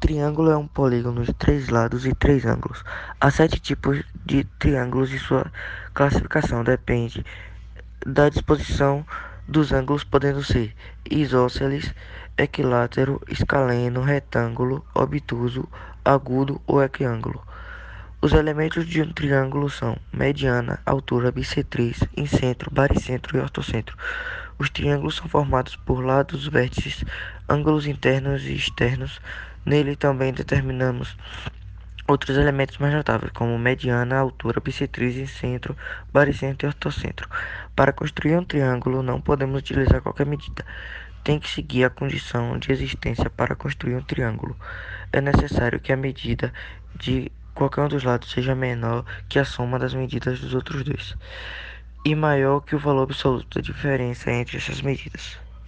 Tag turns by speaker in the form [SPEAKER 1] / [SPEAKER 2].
[SPEAKER 1] Triângulo é um polígono de três lados e três ângulos. Há sete tipos de triângulos e sua classificação depende da disposição dos ângulos, podendo ser isósceles, equilátero, escaleno, retângulo, obtuso, agudo ou equiângulo. Os elementos de um triângulo são mediana, altura, bissetriz, incentro, baricentro e ortocentro. Os triângulos são formados por lados, vértices, ângulos internos e externos. Nele também determinamos outros elementos mais notáveis, como mediana, altura, bissetriz, centro, baricentro e ortocentro. Para construir um triângulo, não podemos utilizar qualquer medida. Tem que seguir a condição de existência para construir um triângulo. É necessário que a medida de qualquer um dos lados seja menor que a soma das medidas dos outros dois e maior que o valor absoluto da diferença entre essas medidas.